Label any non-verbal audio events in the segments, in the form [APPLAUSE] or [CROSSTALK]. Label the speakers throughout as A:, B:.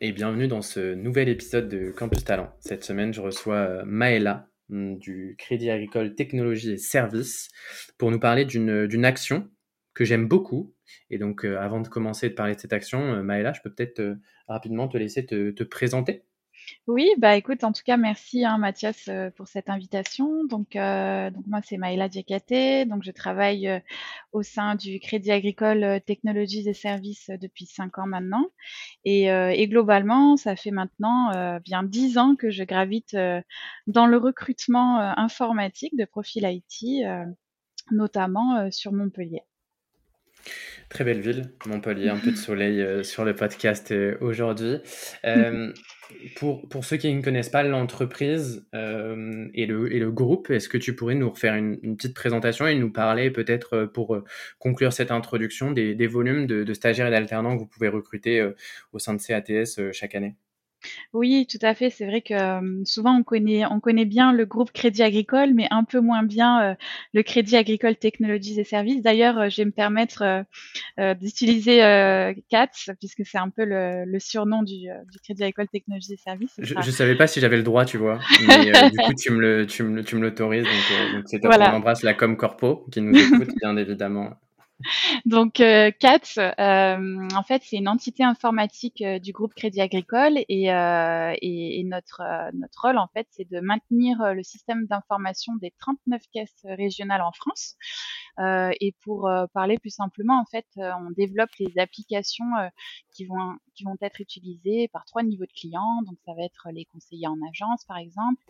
A: et bienvenue dans ce nouvel épisode de Campus Talent. Cette semaine, je reçois euh, Maëla hum, du Crédit Agricole Technologie et Services pour nous parler d'une action que j'aime beaucoup. Et donc, euh, avant de commencer de parler de cette action, euh, Maëla, je peux peut-être rapidement te laisser te présenter.
B: Oui, bah écoute, en tout cas, merci hein, Mathias euh, pour cette invitation. Donc, euh, donc moi, c'est Maëla Diakate. Donc, je travaille euh, au sein du Crédit Agricole Technologies et Services depuis cinq ans maintenant. Et, et globalement, ça fait maintenant bien dix ans que je gravite dans le recrutement informatique de profil IT, notamment sur Montpellier.
A: Très belle ville, Montpellier, un peu de [LAUGHS] soleil sur le podcast aujourd'hui. Euh, [LAUGHS] pour, pour ceux qui ne connaissent pas l'entreprise euh, et, le, et le groupe, est-ce que tu pourrais nous refaire une, petite présentation et nous parler peut-être euh, pour euh, conclure cette introduction des, des volumes de, de, stagiaires et d'alternants que vous pouvez recruter au sein de CATS chaque année?
B: Oui, tout à fait. C'est vrai que souvent on connaît, on connaît bien le groupe Crédit Agricole, mais un peu moins bien le Crédit Agricole Technologies et Services. D'ailleurs, je vais me permettre d'utiliser CATS, puisque c'est un peu le, surnom du, Crédit Agricole Technologies et Services.
A: Je ne savais pas si j'avais le droit, tu vois. [LAUGHS] Mais du coup, tu me le, tu me, tu me l'autorises. Donc, donc c'est top. On embrasse la Com Corpo qui nous écoute, bien évidemment. [LAUGHS]
B: Donc euh, euh, en fait, c'est une entité informatique euh, du groupe Crédit Agricole et, et, notre notre rôle, en fait, c'est de maintenir le système d'information des 39 caisses régionales en France. et pour parler plus simplement, en fait, on développe les applications qui vont qui vont être utilisées par trois niveaux de clients. Donc, ça va être les conseillers en agence, par exemple.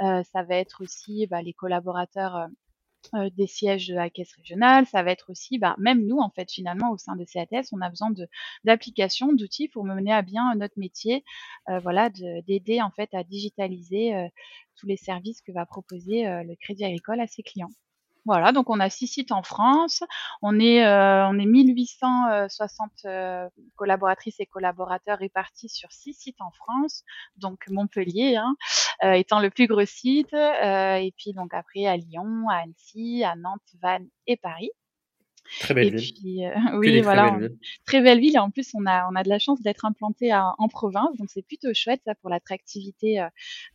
B: ça va être aussi bah, les collaborateurs euh, des sièges de la caisse régionale, ça va être aussi, bah, même nous, en fait, finalement, au sein de CATS, on a besoin d'applications, d'outils pour mener à bien notre métier, euh, voilà, d'aider, en fait, à digitaliser euh, tous les services que va proposer le Crédit Agricole à ses clients. Voilà, donc on a six sites en France. On est, euh, on est 1860 euh, collaboratrices et collaborateurs répartis sur six sites en France. Donc Montpellier hein, euh, étant le plus gros site. et puis donc après à Lyon, à Annecy, à Nantes, Vannes et Paris.
A: Très belle ville.
B: Euh, [LAUGHS] oui, voilà, très belle ville. Et en plus, on a, on a de la chance d'être implanté en province, donc c'est plutôt chouette ça pour l'attractivité euh,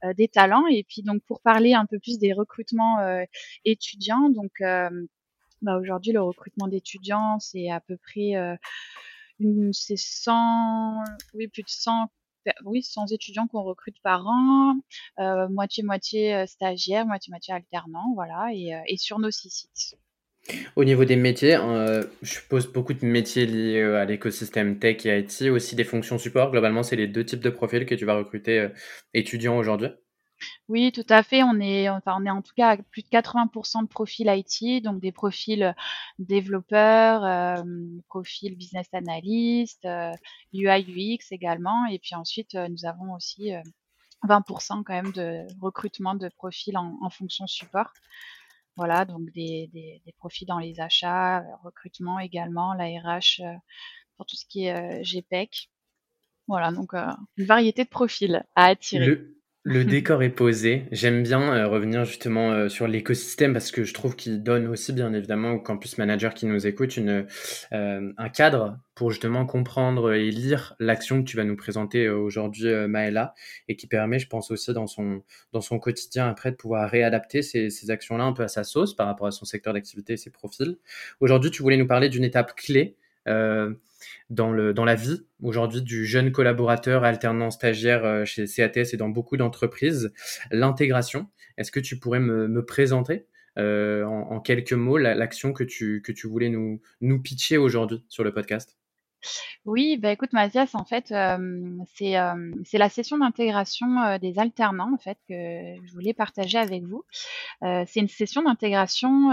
B: euh, des talents. Et puis donc pour parler un peu plus des recrutements étudiants, donc bah, aujourd'hui le recrutement d'étudiants c'est à peu près c'est 100, oui plus de 100 oui, 100 étudiants qu'on recrute par an, moitié moitié stagiaires, moitié moitié alternants, voilà, et, et sur nos six sites.
A: Au niveau des métiers, euh, je pose beaucoup de métiers liés euh, à l'écosystème tech et IT, aussi des fonctions support. Globalement, c'est les deux types de profils que tu vas recruter euh, étudiants aujourd'hui.
B: Oui, tout à fait. On est, enfin, on est en tout cas à plus de 80% de profils IT, donc des profils développeurs, profils business analyst, UI, UX également. Et puis ensuite, nous avons aussi 20% quand même de recrutement de profils en, en fonction support. Voilà, donc des, des, des, profits dans les achats, euh, recrutement également, la RH euh, pour tout ce qui est euh, GPEC. Voilà, donc une variété de profils à attirer.
A: Décor est posé. J'aime bien euh, revenir justement euh, sur l'écosystème parce que je trouve qu'il donne aussi bien évidemment au campus manager qui nous écoute une, euh, un cadre pour justement comprendre et lire l'action que tu vas nous présenter aujourd'hui Maëla et qui permet je pense aussi dans son, dans son quotidien après de pouvoir réadapter ces, ces actions-là un peu à sa sauce par rapport à son secteur d'activité et ses profils. Aujourd'hui tu voulais nous parler d'une étape clé dans, le, dans la vie aujourd'hui du jeune collaborateur alternant stagiaire euh, chez CATS et dans beaucoup d'entreprises, l'intégration. Est-ce que tu pourrais me, me présenter euh, en, en, quelques mots l'action que tu, que tu voulais nous, nous pitcher aujourd'hui sur le podcast?
B: Oui, bah écoute Mathias, en fait, c'est la session d'intégration des alternants en fait que je voulais partager avec vous. c'est une session d'intégration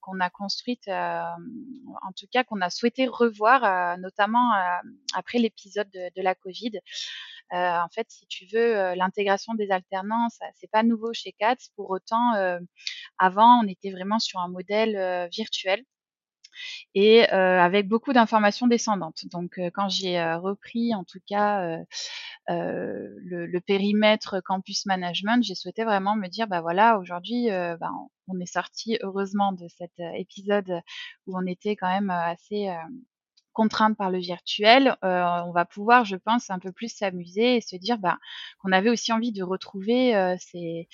B: qu'on a construite, en tout cas qu'on a souhaité revoir, notamment après l'épisode de, de, la Covid. en fait, si tu veux, l'intégration des alternants, c'est pas nouveau chez CATS. Pour autant, avant, on était vraiment sur un modèle virtuel et euh, avec beaucoup d'informations descendantes. Donc euh, quand j'ai euh, repris en tout cas le, périmètre campus management, j'ai souhaité vraiment me dire bah voilà aujourd'hui bah, on est sorti heureusement de cet épisode où on était quand même assez contrainte par le virtuel, euh, on va pouvoir, je pense, un peu plus s'amuser et se dire bah, qu'on avait aussi envie de retrouver euh, ces,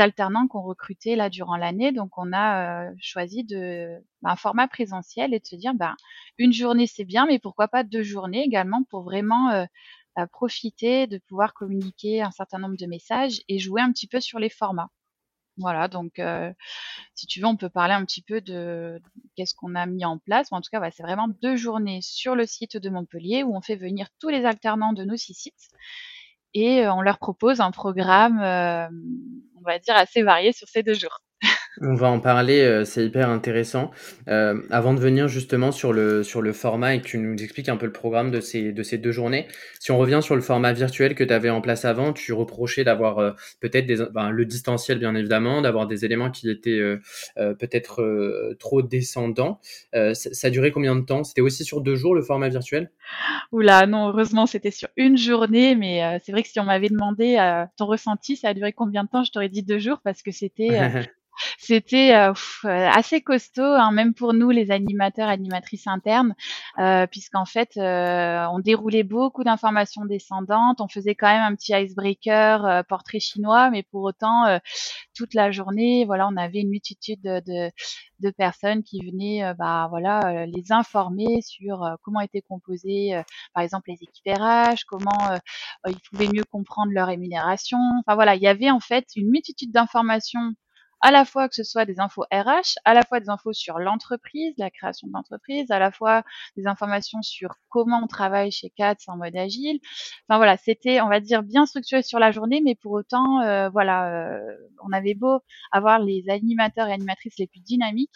B: alternants qu'on recrutait là durant l'année. Donc, on a euh, choisi de bah, un format présentiel et de se dire bah, une journée c'est bien, mais pourquoi pas deux journées également pour vraiment bah, profiter de pouvoir communiquer un certain nombre de messages et jouer un petit peu sur les formats. Voilà, donc si tu veux, on peut parler un petit peu de qu'est-ce qu'on a mis en place. en tout cas, c'est vraiment deux journées sur le site de Montpellier où on fait venir tous les alternants de nos six sites et on leur propose un programme, on va dire, assez varié sur ces deux jours.
A: On va en parler, euh, c'est hyper intéressant. Euh, avant de venir justement sur le, sur le format et que tu nous expliques un peu le programme de ces, de ces deux journées, si on revient sur le format virtuel que tu avais en place avant, tu reprochais d'avoir euh, peut-être des, ben, le distanciel bien évidemment, d'avoir des éléments qui étaient peut-être trop descendants. Ça, ça, duré combien de temps? C'était aussi sur deux jours le format virtuel?
B: Oula, non, heureusement c'était sur une journée, mais c'est vrai que si on m'avait demandé ton ressenti, ça a duré combien de temps, je t'aurais dit deux jours parce que c'était [LAUGHS] C'était euh, euh, assez costaud, hein, même pour nous, les animateurs, animatrices internes, euh, puisqu'en fait, euh, on déroulait beaucoup d'informations descendantes. On faisait quand même un petit icebreaker, portrait chinois, mais pour autant, toute la journée, voilà, on avait une multitude de, de, de personnes qui venaient, bah voilà, les informer sur comment étaient composés, par exemple, les équipes RH, comment ils pouvaient mieux comprendre leur rémunération. Enfin voilà, il y avait en fait une multitude d'informations à la fois que ce soit des infos RH, à la fois des infos sur l'entreprise, la création de l'entreprise, à la fois des informations sur comment on travaille chez CATS en mode agile. Enfin voilà, c'était, on va dire, bien structuré sur la journée, mais pour autant, euh, voilà, euh, on avait beau avoir les animateurs et animatrices les plus dynamiques.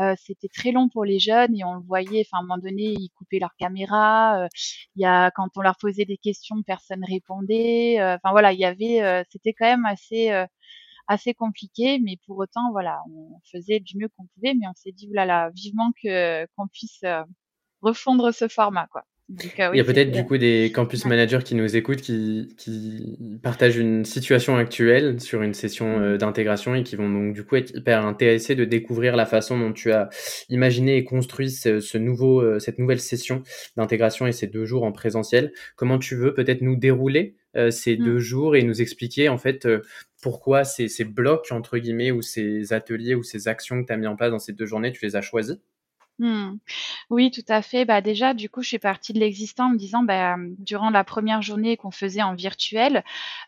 B: Euh, c'était très long pour les jeunes et on le voyait. Enfin, à un moment donné, ils coupaient leur caméra. Il y a quand on leur posait des questions, personne répondait. Enfin voilà, il y avait, c'était quand même assez assez compliqué, mais pour autant, voilà, on faisait du mieux qu'on pouvait, mais on s'est dit, voilà, vivement que qu'on puisse euh, refondre ce format, quoi.
A: Euh, Il y a peut-être du coup des campus managers qui nous écoutent, qui, qui, partagent une situation actuelle sur une session euh, d'intégration et qui vont donc du coup être hyper intéressés de découvrir la façon dont tu as imaginé et construit ce, ce nouveau, cette nouvelle session d'intégration et ces deux jours en présentiel. Comment tu veux peut-être nous dérouler ces mmh. deux jours et nous expliquer en fait pourquoi ces, ces, blocs, entre guillemets, ou ces ateliers ou ces actions que tu as mis en place dans ces deux journées, tu les as choisis?
B: Mmh. Oui, tout à fait. Bah, déjà, du coup, je suis partie de l'existant en me disant, bah, durant la première journée qu'on faisait en virtuel,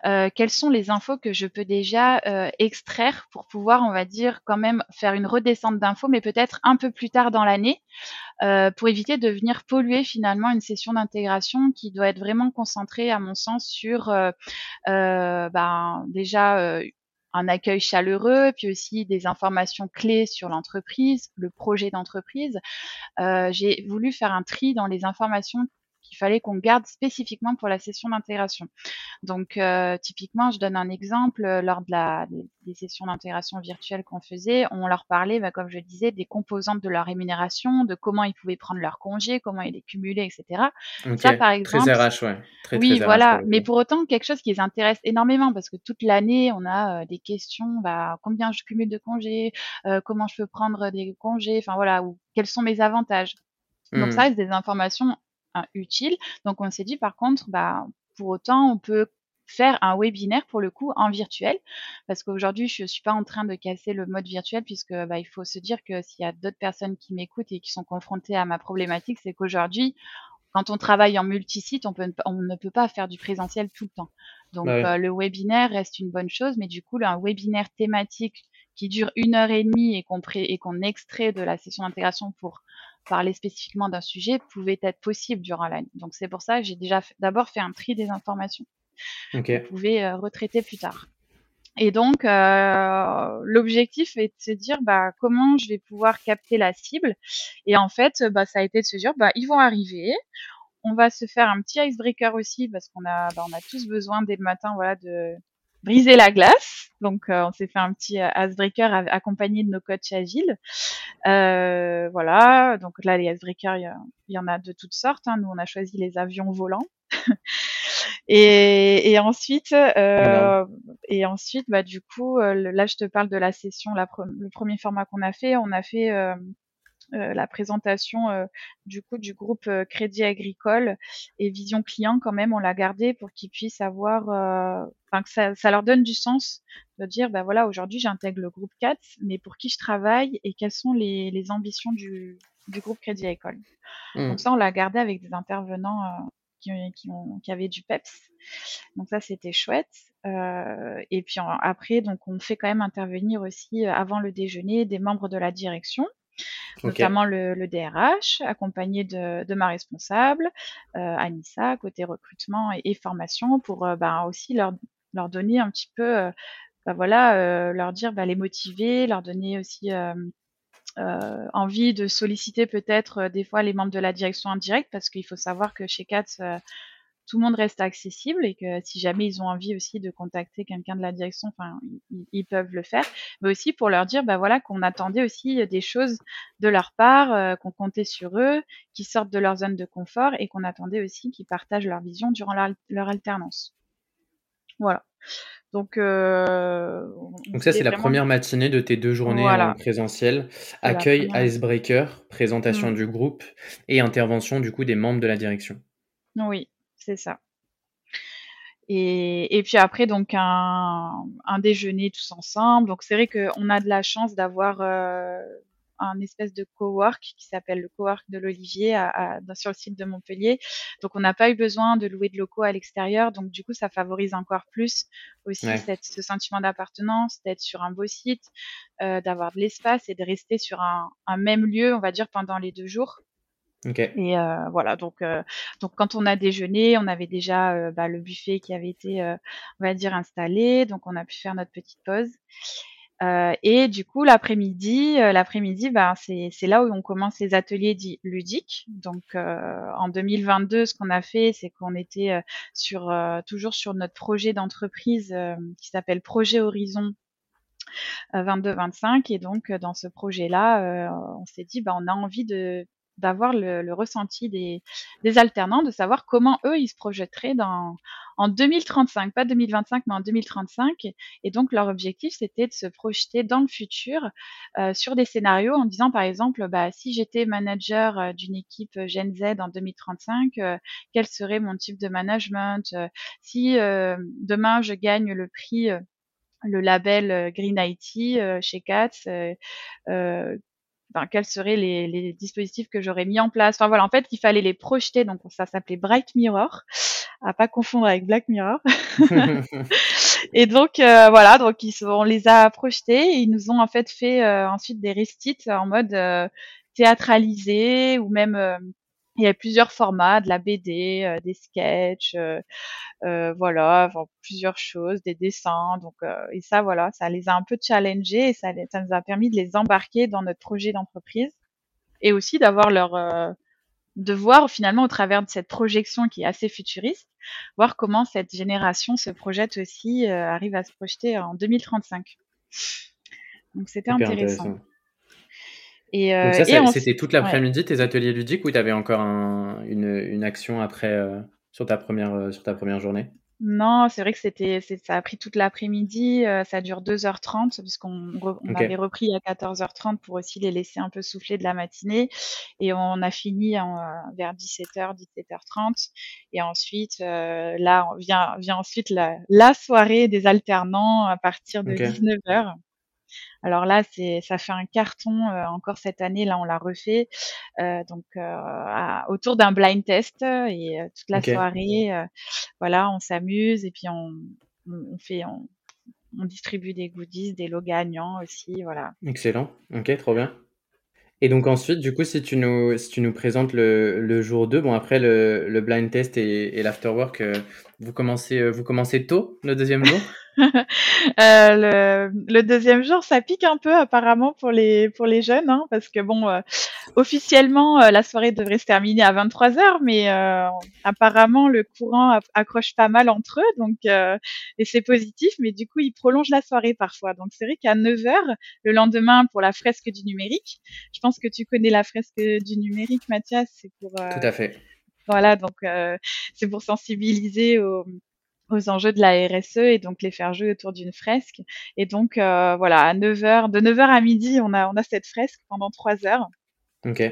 B: euh, quelles sont les infos que je peux déjà euh, extraire pour pouvoir, on va dire, quand même faire une redescente d'infos, mais peut-être un peu plus tard dans l'année, euh, pour éviter de venir polluer finalement une session d'intégration qui doit être vraiment concentrée, à mon sens, sur ben, déjà un accueil chaleureux, puis aussi des informations clés sur l'entreprise, le projet d'entreprise. Euh, j'ai voulu faire un tri dans les informations qu'il fallait qu'on garde spécifiquement pour la session d'intégration. Donc, euh, typiquement, je donne un exemple. Euh, lors de la, des, sessions d'intégration virtuelle qu'on faisait, on leur parlait, bah, comme je disais, des composantes de leur rémunération, de comment ils pouvaient prendre leur congé, comment ils les cumulaient, etc.
A: Ça, par exemple. Très RH, ouais. Très,
B: oui, voilà. Mais pour autant, quelque chose qui les intéresse énormément, parce que toute l'année, on a euh, des questions, bah, combien je cumule de congés, euh, comment je peux prendre des congés, enfin voilà, ou quels sont mes avantages. Donc hmm. ça, c'est des informations utile. Donc on s'est dit par contre, bah, pour autant, on peut faire un webinaire pour le coup en virtuel. Parce qu'aujourd'hui je suis pas en train de casser le mode virtuel puisque bah, il faut se dire que s'il y a d'autres personnes qui m'écoutent et qui sont confrontées à ma problématique c'est qu'aujourd'hui quand on travaille en multisite on, peut, on ne peut pas faire du présentiel tout le temps. Donc bah euh, le webinaire reste une bonne chose mais du coup un webinaire thématique qui dure une heure et demie et qu'on et qu'on extrait de la session d'intégration pour parler spécifiquement d'un sujet pouvait être possible durant l'année. Donc c'est pour ça que j'ai déjà d'abord fait un tri des informations. Okay. Vous pouvez euh, retraiter plus tard. Et donc, euh, l'objectif est de se dire bah, comment je vais pouvoir capter la cible. Et en fait, bah, ça a été de se dire bah, ils vont arriver. On va se faire un petit icebreaker aussi parce qu'on a, bah, on a tous besoin dès le matin voilà, de briser la glace. Donc, euh, on s'est fait un petit euh, icebreaker accompagné de nos coachs agiles. Euh, voilà. Donc là, les icebreakers, il y, en a de toutes sortes. Hein. Nous, on a choisi les avions volants. [LAUGHS] Et, et ensuite, euh, et ensuite, bah du coup, là je te parle de la session, la le premier format qu'on a fait, on a fait la présentation euh, du coup du groupe euh, Crédit Agricole et Vision Client quand même, on l'a gardé pour qu'ils puissent avoir, enfin que ça, ça, leur donne du sens de dire, bah voilà, aujourd'hui j'intègre le groupe 4, mais pour qui je travaille et quelles sont les, les ambitions du, du groupe Crédit Agricole. Mmh. Donc ça, on l'a gardé avec des intervenants qui, ont, qui avaient du peps. Donc ça, c'était chouette. Euh, et puis après, donc on fait quand même intervenir aussi euh, avant le déjeuner des membres de la direction. Notamment le, DRH, accompagné de, ma responsable, euh, Anissa, côté recrutement et, formation, pour bah, aussi leur, leur donner un petit peu, bah, voilà, leur dire, bah, les motiver, leur donner aussi envie de solliciter peut-être des fois les membres de la direction indirecte parce qu'il faut savoir que chez CATS, tout le monde reste accessible et que si jamais ils ont envie aussi de contacter quelqu'un de la direction, enfin, ils, peuvent le faire, mais aussi pour leur dire, bah voilà, qu'on attendait aussi des choses de leur part, qu'on comptait sur eux, qu'ils sortent de leur zone de confort et qu'on attendait aussi qu'ils partagent leur vision durant leur, leur alternance. Voilà. Donc, euh,
A: Donc ça, c'est la première matinée de tes deux journées en présentiel. Accueil, icebreaker, présentation mmh. du groupe et intervention du coup des membres de la direction.
B: Oui, c'est ça. Et, et, puis après, donc un, un, déjeuner tous ensemble. Donc c'est vrai qu'on a de la chance d'avoir euh, un espèce de cowork qui s'appelle le cowork de l'Olivier à, sur le site de Montpellier. Donc on n'a pas eu besoin de louer de locaux à l'extérieur. Donc du coup ça favorise encore plus aussi cette, ce sentiment d'appartenance, d'être sur un beau site, euh, d'avoir de l'espace et de rester sur un, un, même lieu, on va dire pendant les deux jours. Okay. Et euh, voilà, donc euh, donc quand on a déjeuné, on avait déjà euh, bah, le buffet qui avait été, euh, on va dire, installé, donc on a pu faire notre petite pause. Euh, et du coup, l'après-midi, euh, l'après-midi, ben, c'est, là où on commence les ateliers dits ludiques. Donc, euh, en 2022, ce qu'on a fait, c'est qu'on était sur toujours sur notre projet d'entreprise qui s'appelle Projet Horizon 22-25. Et donc, dans ce projet-là, on s'est dit, ben, on a envie de d'avoir le, ressenti des, alternants, de savoir comment eux ils se projetteraient dans en 2035, pas 2025, mais en 2035. Et donc leur objectif c'était de se projeter dans le futur euh, sur des scénarios en disant par exemple, bah, si j'étais manager euh, d'une équipe Gen Z en 2035, euh, quel serait mon type de management euh, Si euh, demain je gagne le prix le label Green IT chez euh, quels seraient les, les dispositifs que j'aurais mis en place. Enfin voilà, en fait, il fallait les projeter. Donc ça s'appelait Bright Mirror, à pas confondre avec Black Mirror. [LAUGHS] [LAUGHS] et donc euh, voilà, donc ils, on les a projetés. Et ils nous ont en fait fait euh, ensuite des restites en mode euh, théâtralisé ou même euh, il y a plusieurs formats, de la BD, euh, des sketchs, euh, euh, voilà, enfin, plusieurs choses, des dessins. Donc, euh, et ça, voilà, ça les a un peu challengés et ça, ça nous a permis de les embarquer dans notre projet d'entreprise et aussi d'avoir leur, euh, de voir finalement au travers de cette projection qui est assez futuriste, voir comment cette génération se projette aussi, arrive à se projeter en 2035. Donc, c'était intéressant.
A: Et, euh, Donc ça, c'était toute l'après-midi tes ateliers ludiques ou tu avais encore un, une, une, action après euh, sur, ta première, euh, sur ta première journée?
B: Non, c'est vrai que c'était ça a pris toute l'après-midi, euh, ça dure 2h30 puisqu'on on avait repris à 14h30 pour aussi les laisser un peu souffler de la matinée. Et on a fini en, vers 17h, 17h30 et ensuite là vient, vient ensuite la, la soirée des alternants à partir de 19h. Alors là, c'est ça fait un carton euh, encore cette année. Là, on l'a refait euh, donc euh, autour d'un blind test et toute la soirée, voilà, on s'amuse et puis on, on fait on, on distribue des goodies, des lots gagnants aussi, voilà.
A: Excellent. Ok, trop bien. Et donc ensuite, du coup, si tu nous, si tu nous présentes le, le jour 2, bon après le, le blind test et, et l'afterwork, euh, vous commencez, vous commencez tôt le deuxième jour? [LAUGHS]
B: euh, le, deuxième jour, ça pique un peu apparemment pour les pour les jeunes, hein, parce que bon, euh, officiellement, euh, la soirée devrait se terminer à 23 h mais apparemment le courant accroche pas mal entre eux, donc et c'est positif, mais du coup, ils prolongent la soirée parfois. Donc c'est vrai qu'à 9 h le lendemain pour la fresque du numérique, je pense que tu connais la fresque du numérique, Mathias, c'est pour
A: tout à fait.
B: Voilà, donc c'est pour sensibiliser aux aux enjeux de la RSE et donc les faire jouer autour d'une fresque. Et donc euh, voilà, à 9h, de 9h à midi, on a, on a cette fresque pendant 3 heures.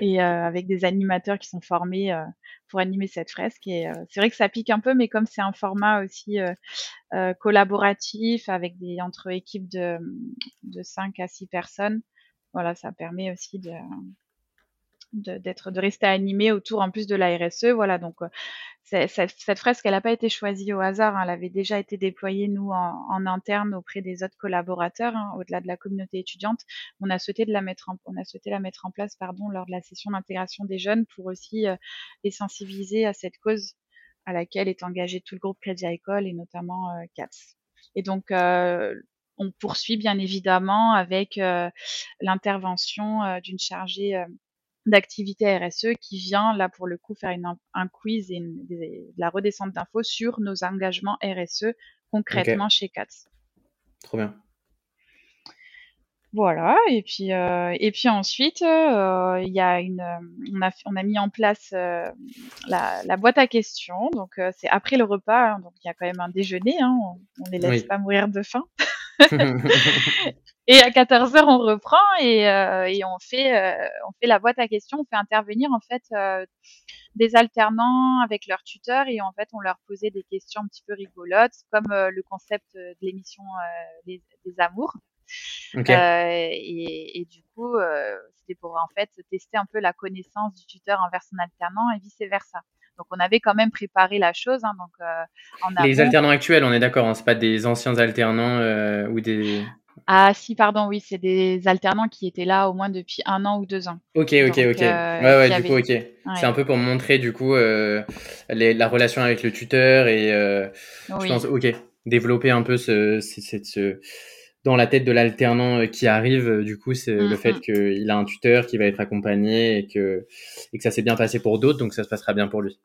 B: Et euh, avec des animateurs qui sont formés euh, pour animer cette fresque. Et c'est vrai que ça pique un peu, mais comme c'est un format aussi collaboratif avec des entre équipes de, de 5 à 6 personnes, voilà, ça permet aussi de, d'être de, rester animé autour en plus de la RSE voilà donc euh, cette fresque elle n'a pas été choisie au hasard hein. elle avait déjà été déployée nous en, interne auprès des autres collaborateurs hein, au-delà de la communauté étudiante on a souhaité de la mettre en, on a souhaité la mettre en place pardon lors de la session d'intégration des jeunes pour aussi euh, les sensibiliser à cette cause à laquelle est engagé tout le groupe Crédit Agricole et notamment euh, CATS et donc on poursuit bien évidemment avec l'intervention d'une chargée d'activité RSE qui vient là pour le coup faire une, un quiz et de la redescente d'infos sur nos engagements RSE concrètement chez CATS.
A: Trop bien.
B: Voilà, et puis euh, et puis ensuite euh, il y a une on a on a mis en place euh, la, la, boîte à questions donc c'est après le repas hein, donc il y a quand même un déjeuner hein, on, on les laisse pas mourir de faim [LAUGHS] [LAUGHS] et à 14 heures, on reprend et, euh, et on fait euh, on fait la boîte à questions, on fait intervenir en fait euh, des alternants avec leurs tuteurs et en fait on leur posait des questions un petit peu rigolotes comme le concept de l'émission des, des, amours. Et, et, du coup, c'était pour en fait tester un peu la connaissance du tuteur envers son alternant et vice versa. Donc on avait quand même préparé la chose. Hein, donc,
A: euh, Les alternants actuels, on est d'accord, hein, c'est pas des anciens alternants euh, ou des.
B: Ah si, pardon, oui, c'est des alternants qui étaient là au moins depuis un an ou deux ans.
A: Ok, ok, ok. Euh, ouais, ouais, du coup, ok. C'est un peu pour montrer du coup la relation avec le tuteur et je pense, ok, développer un peu ce, ce, dans la tête de l'alternant qui arrive, du coup, c'est le fait qu'il a un tuteur qui va être accompagné et que, et que ça s'est bien passé pour d'autres, donc ça se passera bien pour lui.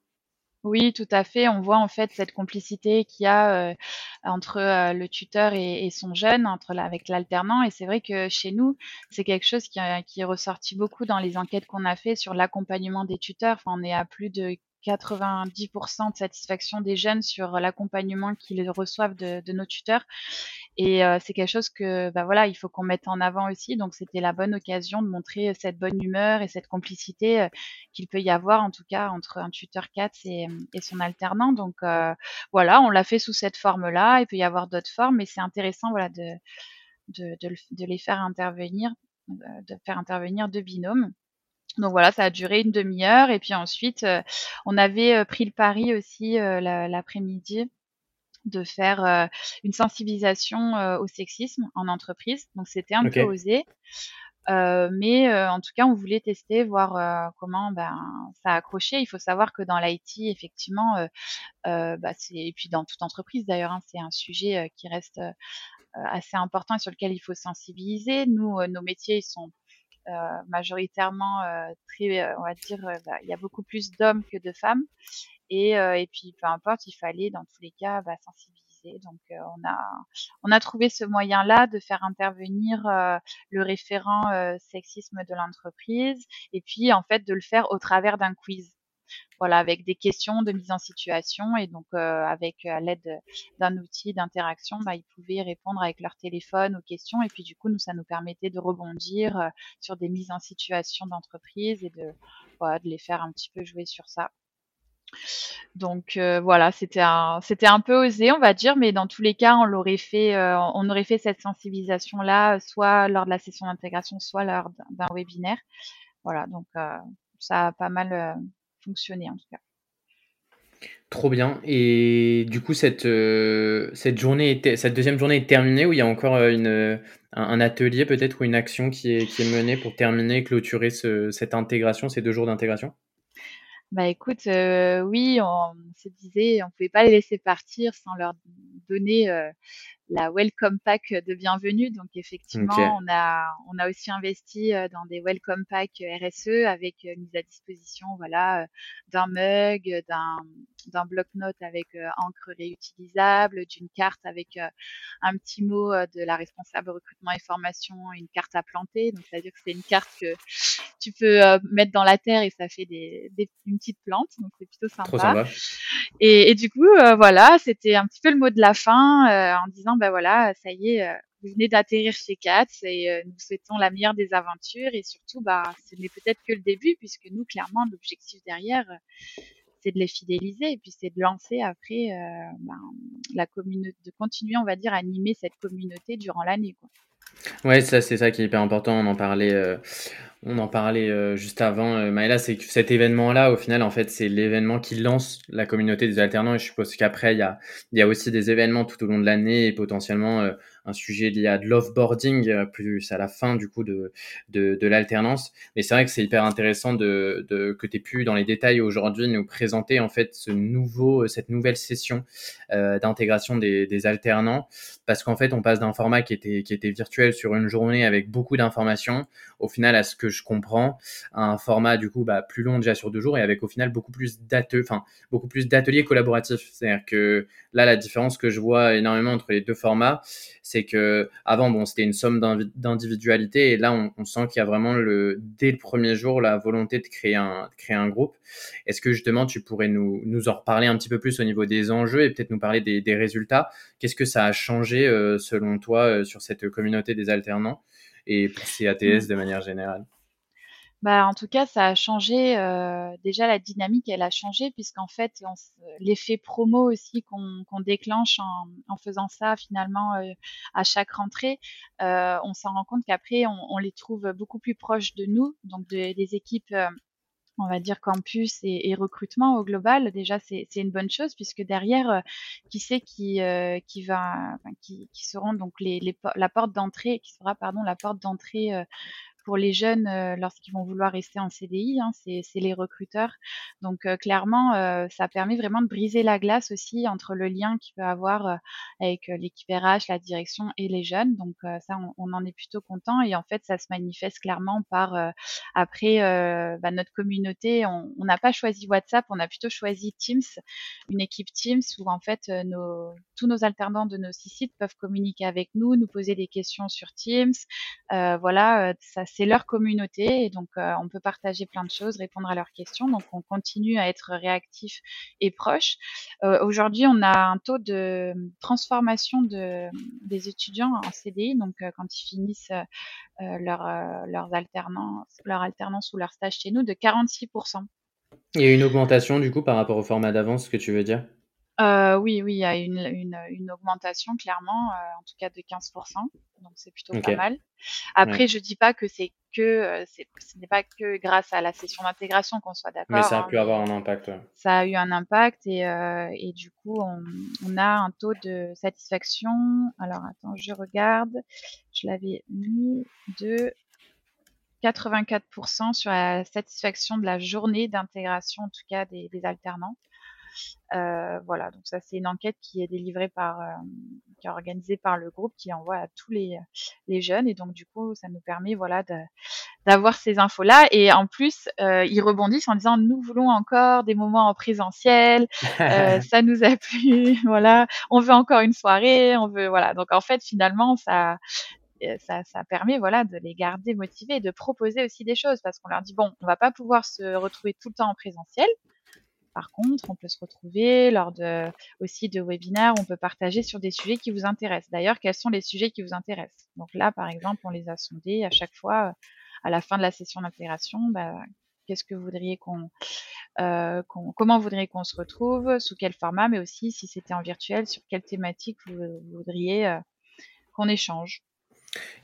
B: Oui, tout à fait. On voit en fait cette complicité qu'il y a entre le tuteur et, son jeune, entre avec l'alternant. Et c'est vrai que chez nous, c'est quelque chose qui, est ressorti beaucoup dans les enquêtes qu'on a fait sur l'accompagnement des tuteurs. Enfin, on est à plus de 90% de satisfaction des jeunes sur l'accompagnement qu'ils reçoivent de, nos tuteurs. Et euh, c'est quelque chose que, bah voilà, il faut qu'on mette en avant aussi. Donc, c'était la bonne occasion de montrer cette bonne humeur et cette complicité euh, qu'il peut y avoir, en tout cas, entre un tuteur 4 et, et son alternant. Donc, euh, voilà, on l'a fait sous cette forme-là. Il peut y avoir d'autres formes, mais c'est intéressant, voilà, de, de, de, de, les faire intervenir, de faire intervenir deux binômes. Donc voilà, ça a duré une demi-heure et puis ensuite on avait pris le pari aussi l'après-midi de faire une sensibilisation au sexisme en entreprise. Donc c'était un peu osé. Euh, mais en tout cas, on voulait tester, voir comment ben, ça a accroché. Il faut savoir que dans l'IT, effectivement, bah, et puis dans toute entreprise d'ailleurs, hein, c'est un sujet qui reste assez important et sur lequel il faut sensibiliser. Nous, nos métiers, ils sont euh, majoritairement euh, très, euh, on va dire, bah, il y a beaucoup plus d'hommes que de femmes. Et, et puis, peu importe, il fallait dans tous les cas bah, sensibiliser. Donc, on a on a trouvé ce moyen-là de faire intervenir le référent sexisme de l'entreprise, et puis en fait de le faire au travers d'un quiz voilà, avec des questions de mise en situation et donc euh, avec à l'aide d'un outil d'interaction, bah, ils pouvaient répondre avec leur téléphone aux questions et puis du coup nous ça nous permettait de rebondir euh, sur des mises en situation d'entreprise et de voilà, de les faire un petit peu jouer sur ça. Donc euh, voilà, c'était un c'était un peu osé, on va dire, mais dans tous les cas, on l'aurait fait, euh, on aurait fait cette sensibilisation là, soit lors de la session d'intégration, soit lors d'un webinaire. Voilà, donc euh, ça a pas mal fonctionner en tout cas.
A: Trop bien et du coup cette, heu, cette journée était cette deuxième journée est terminée ou il y a encore, heu, une, un un atelier peut-être ou une action qui est qui est menée pour terminer, clôturer ce cette intégration, ces 2 jours d'intégration?
B: Bah, écoute, oui, on se disait on pouvait pas les laisser partir sans leur donner, la welcome pack de bienvenue. Donc effectivement, on a on a aussi investi, heu, dans des welcome pack RSE avec, mise à disposition, voilà, d'un mug, d'un d'un bloc-notes avec, encre réutilisable, d'une carte avec, un petit mot, de la responsable recrutement et formation, une carte à planter. Donc c'est-à-dire que c'est une carte que tu peux, mettre dans la terre et ça fait des des une petite plante, donc c'est plutôt sympa.
A: sympa.
B: Et et du coup, heu, voilà, c'était un petit peu le mot de la fin, heu, en disant: «Bah, voilà, ça y est, heu, vous venez d'atterrir chez Catz et heu, nous souhaitons la meilleure des aventures et surtout, bah, ce n'est peut-être que le début puisque nous, clairement, l'objectif derrière, heu, c'est de les fidéliser et puis c'est de lancer après, ben, la communau de continuer, on va dire, à animer cette communauté durant l'année, quoi».
A: Ouais, ça, c'est ça qui est hyper important. On en parlait, on en parlait, heu, juste avant, heu, Maëla, c'est que cet événement-là, au final, en fait, c'est l'événement qui lance la communauté des alternants et je suppose qu'après, il y a y a aussi des événements tout au long de l'année et potentiellement, heu, un sujet lié à de l'offboarding, plus à la fin, du coup, de de l'alternance. Mais c'est vrai que c'est hyper intéressant de de que tu aies pu, dans les détails aujourd'hui, nous présenter, en fait, ce nouveau cette nouvelle session, d'intégration des des alternants. Parce qu'en fait, on passe d'un format qui était qui était virtuel sur une journée avec beaucoup d'informations, au final, à ce que je comprends, un format du coup bah, plus long déjà sur deux jours et avec au final beaucoup plus d'ateliers, enfin collaboratifs. C'est-à-dire que là, la différence que je vois énormément entre les deux formats, c'est que avant, bon, c'était une somme d'individualité et là, on, sent qu'il y a vraiment dès le premier jour la volonté de créer un groupe. Est-ce que justement tu pourrais nous en reparler un petit peu plus au niveau des enjeux et peut-être nous parler des, des résultats? Qu'est-ce que ça a changé euh, selon toi euh, sur cette communauté des alternants? Et pour
B: Mmh.
A: de manière générale?
B: Bah, en tout cas, ça a changé, heu, déjà la dynamique, elle a changé puisqu'en fait, l'effet promo aussi qu'on déclenche en faisant ça finalement, heu, à chaque rentrée, heu, on s'en rend compte qu'après on les trouve beaucoup plus proches de nous, donc de des équipes, on va dire campus et et recrutement au global. Déjà, c'est une bonne chose puisque derrière, heu, qui c'est qui, heu, qui va enfin qui qui seront donc les les la porte d'entrée qui sera pardon la porte d'entrée, heu, pour les jeunes, heu, lorsqu'ils vont vouloir rester en CDI, hein, c'est les recruteurs. Donc heu, clairement, heu, ça permet vraiment de briser la glace aussi entre le lien qu'il peut avoir, avec, l'équipe RH, la direction et les jeunes. Donc ça, on en est plutôt content et en fait, ça se manifeste clairement par, après, bah, notre communauté, on n'a pas choisi WhatsApp, on a plutôt choisi Teams, une équipe Teams où en fait, nos tous nos alternants de nos 6 sites peuvent communiquer avec nous, nous poser des questions sur Teams. Voilà, ça c'est leur communauté et donc heu, on peut partager plein de choses, répondre à leurs questions. Donc on continue à être réactif et proche. Heu, aujourd'hui, on a un taux de transformation de des étudiants en CDI, donc heu, quand ils finissent, leurs alternances leur alternance ou leur stage chez nous de 46%
A: Il y a une augmentation du coup par rapport au format d'avance, ce que tu veux dire?
B: Heu, oui, oui, il y a une une, une augmentation clairement, heu, en tout cas de 15% donc c'est plutôt pas mal. Après
A: ouais.
B: je dis pas que c'est que, c'est ce n'est pas que grâce à la session d'intégration qu'on soit
A: Mais
B: d'accord,
A: ça a
B: hein,
A: pu avoir
B: mais
A: un impact, ouais.
B: ça a eu un impact et heu et du coup on on a un taux de satisfaction alors attends je regarde, je l'avais mis de 84% sur la satisfaction de la journée d'intégration en tout cas des des alternants. Heu, voilà, donc ça, c'est une enquête qui est délivrée par, hem, qui est organisée par le groupe, qui envoie à tous les, les jeunes. Et donc du coup, ça nous permet, voilà, d'avoir ces infos-là. Et en plus, heu, ils rebondissent en disant: «Nous voulons encore des moments en présentiel, [LAUGHS] ça nous a plu, [LAUGHS] voilà, on veut encore une soirée, on veut» voilà, donc en fait, finalement, ça, ça ça permet, voilà, de les garder motivés et de proposer aussi des choses. Parce qu'on leur dit: «Bon, on va pas pouvoir se retrouver tout le temps en présentiel, par contre, on peut se retrouver lors de aussi de webinaires, on peut partager sur des sujets qui vous intéressent. D'ailleurs, quels sont les sujets qui vous intéressent? Donc là, par exemple, on les a sondés à chaque fois, heu, à la fin de la session d'intégration, bah, qu'est-ce que vous voudriez qu'on, heu, qu'on comment voudriez qu'on se retrouve? Sous quel format? Mais aussi si c'était en virtuel, sur quelle thématique vous voudriez, heu, qu'on échange?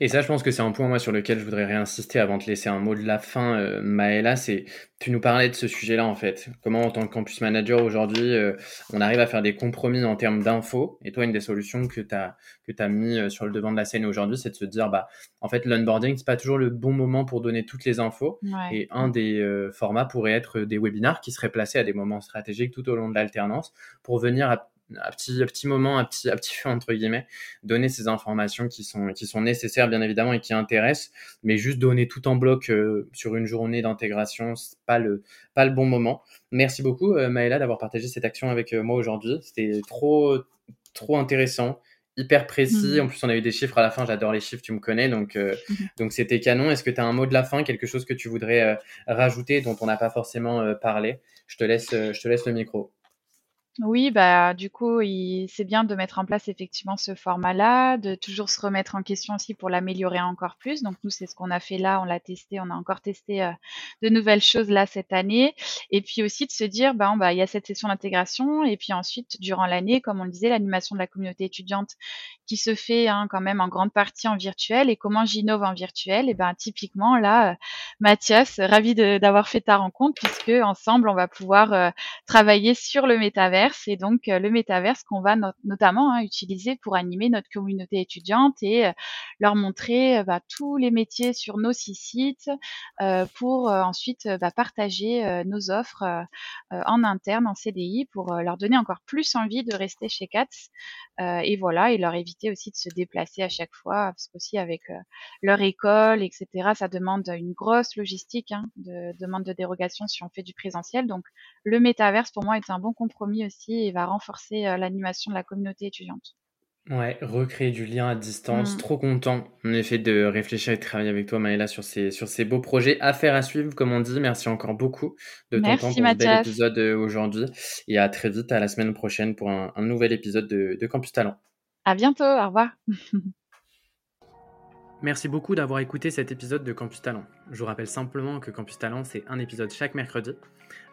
A: Et ça, je pense que c'est un point moi sur lequel je voudrais réinsister avant de laisser un mot de la fin, euh, Maëla. C'est tu nous parlais de ce sujet-là en fait. Comment en tant que campus manager aujourd'hui, euh, on arrive à faire des compromis en termes d'infos? Et toi, une des solutions que tu as que as mis euh, sur le devant de la scène aujourd'hui, c'est de se dire bah en fait l'onboarding c'est pas toujours le bon moment pour donner toutes les infos. Et un des formats pourrait être des webinars qui seraient placés à des moments stratégiques tout au long de l'alternance pour venir à à petit, petit moment, à petit, à petit feu, entre guillemets, donner ces informations qui sont, qui sont nécessaires, bien évidemment, et qui intéressent, mais juste donner tout en bloc euh, sur une journée d'intégration, c'est pas le, pas le bon moment. Merci beaucoup, euh, Maëla, d'avoir partagé cette action avec euh, moi aujourd'hui. C'était trop, trop intéressant hyper précis. Mmh. En plus, on a eu des chiffres à la fin. J'adore les chiffres, tu me connais. Donc, mmh. donc c'était canon. Est-ce que tu as un mot de la fin, quelque chose que tu voudrais rajouter dont on n'a pas forcément parlé? Je te, laisse, je te laisse le micro.
B: Oui, bah, du coup, c'est bien de mettre en place effectivement ce format-là, de toujours se remettre en question aussi pour l'améliorer encore plus. Donc nous, c'est ce qu'on a fait là, on l'a testé, on a encore testé euh, de nouvelles choses là cette année. Et puis aussi de se dire, bah, bah, il y a cette session d'intégration et puis ensuite, durant l'année, comme on le disait, l'animation de la communauté étudiante qui se fait hein, quand même en grande partie en virtuel. Et comment j'innove en virtuel Et ben typiquement là, euh, Mathias, ravi d'avoir fait ta rencontre puisque ensemble, on va pouvoir euh, travailler sur le métavers et donc euh, le métaverse qu'on va notamment hein, utiliser pour animer notre communauté étudiante et euh, leur montrer euh, bah, tous les métiers sur nos six sites pour ensuite bah, partager nos offres en interne, en CDI, pour leur donner encore plus envie de rester chez CATS et voilà, et leur éviter aussi de se déplacer à chaque fois, parce qu'aussi avec leur école, etc., ça demande une grosse logistique, hein, de demande de dérogation si on fait du présentiel. Donc le métaverse pour moi est un bon compromis aussi et va renforcer euh, l'animation de la communauté étudiante.
A: Ouais, recréer du lien à distance. Mm. Trop content, en effet, de réfléchir et de travailler avec toi, Maëla, sur ces, sur ces beaux projets. Affaires à suivre, comme on dit. Merci encore beaucoup de ton temps pour ce bel épisode aujourd'hui. Et à très vite, à la semaine prochaine pour un, nouvel épisode de, de Campus Talent.
B: À bientôt, au revoir. [LAUGHS]
A: Merci beaucoup d'avoir écouté cet épisode de Campus Talent. Je vous rappelle simplement que Campus Talent, c'est un épisode chaque mercredi.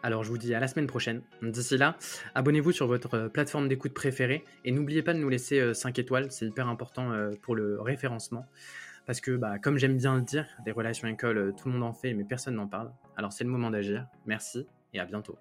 A: Alors je vous dis à la semaine prochaine. D'ici là, abonnez-vous sur votre euh, plateforme d'écoute préférée et n'oubliez pas de nous laisser 5 euh, étoiles, c'est hyper important euh, pour le référencement. Parce que, bah, comme j'aime bien le dire, des relations écoles, tout le monde en fait, mais personne n'en parle. Alors c'est le moment d'agir. Merci et à bientôt.